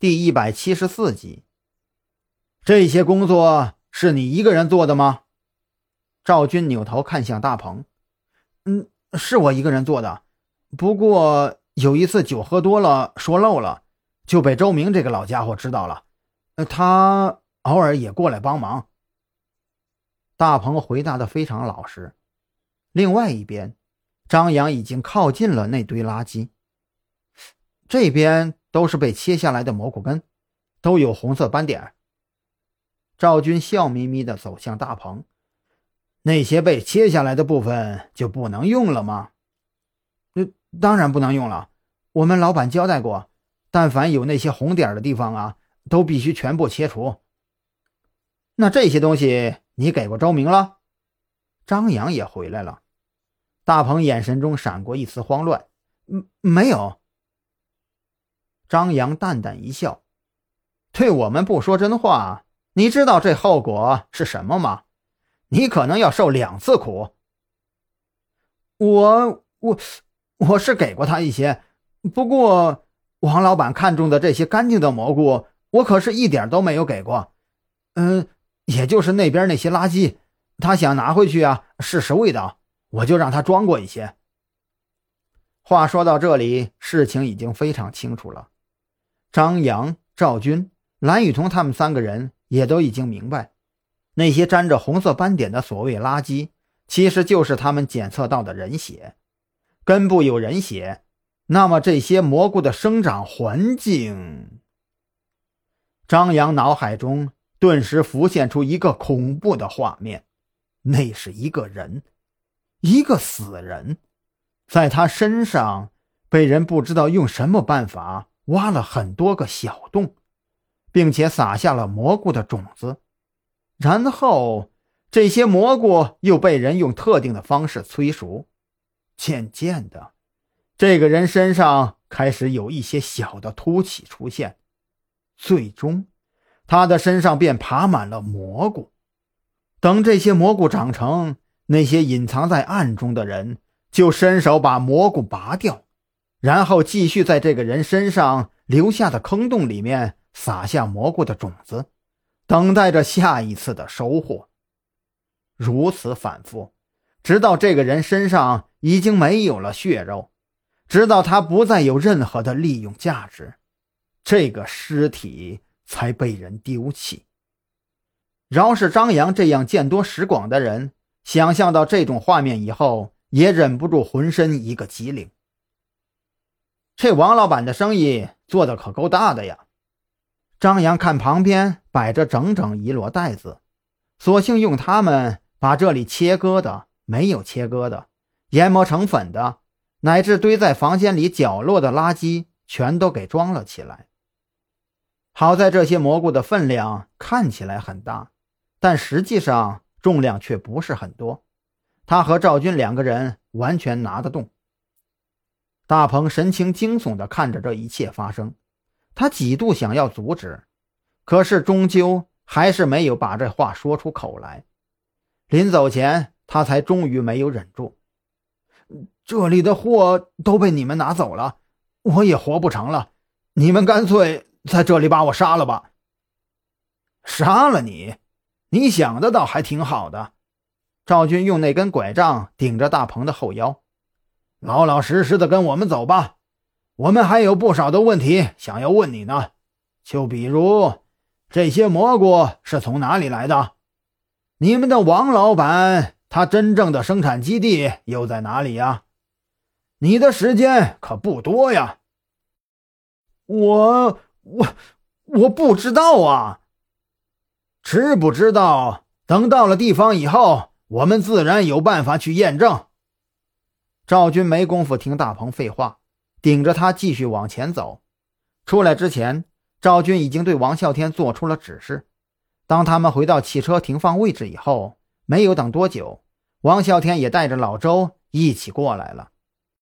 第一百七十四集。这些工作是你一个人做的吗？赵军扭头看向大鹏，嗯，是我一个人做的。不过有一次酒喝多了，说漏了，就被周明这个老家伙知道了。他偶尔也过来帮忙。大鹏回答的非常老实。另外一边，张扬已经靠近了那堆垃圾。这边都是被切下来的蘑菇根，都有红色斑点。赵军笑眯眯地走向大鹏：“那些被切下来的部分就不能用了吗？”“那，当然不能用了。我们老板交代过，但凡有那些红点的地方啊，都必须全部切除。”“那这些东西你给过周明了？”张扬也回来了。大鹏眼神中闪过一丝慌乱：“嗯，没有。”张扬淡淡一笑：“对我们不说真话。”你知道这后果是什么吗？你可能要受两次苦。我我我是给过他一些，不过王老板看中的这些干净的蘑菇，我可是一点都没有给过。嗯，也就是那边那些垃圾，他想拿回去啊试试味道，我就让他装过一些。话说到这里，事情已经非常清楚了。张扬、赵军、蓝雨桐他们三个人。也都已经明白，那些沾着红色斑点的所谓垃圾，其实就是他们检测到的人血。根部有人血，那么这些蘑菇的生长环境……张扬脑海中顿时浮现出一个恐怖的画面，那是一个人，一个死人，在他身上被人不知道用什么办法挖了很多个小洞。并且撒下了蘑菇的种子，然后这些蘑菇又被人用特定的方式催熟。渐渐的，这个人身上开始有一些小的凸起出现，最终，他的身上便爬满了蘑菇。等这些蘑菇长成，那些隐藏在暗中的人就伸手把蘑菇拔掉，然后继续在这个人身上留下的坑洞里面。撒下蘑菇的种子，等待着下一次的收获。如此反复，直到这个人身上已经没有了血肉，直到他不再有任何的利用价值，这个尸体才被人丢弃。饶是张扬这样见多识广的人，想象到这种画面以后，也忍不住浑身一个激灵。这王老板的生意做的可够大的呀！张扬看旁边摆着整整一摞袋子，索性用它们把这里切割的、没有切割的、研磨成粉的，乃至堆在房间里角落的垃圾，全都给装了起来。好在这些蘑菇的分量看起来很大，但实际上重量却不是很多，他和赵军两个人完全拿得动。大鹏神情惊悚地看着这一切发生。他几度想要阻止，可是终究还是没有把这话说出口来。临走前，他才终于没有忍住：“这里的货都被你们拿走了，我也活不成了。你们干脆在这里把我杀了吧！”“杀了你？你想的倒还挺好的。”赵军用那根拐杖顶着大鹏的后腰，“老老实实的跟我们走吧。”我们还有不少的问题想要问你呢，就比如这些蘑菇是从哪里来的？你们的王老板他真正的生产基地又在哪里呀？你的时间可不多呀。我我我不知道啊，知不知道？等到了地方以后，我们自然有办法去验证。赵军没工夫听大鹏废话。顶着他继续往前走，出来之前，赵军已经对王啸天做出了指示。当他们回到汽车停放位置以后，没有等多久，王啸天也带着老周一起过来了。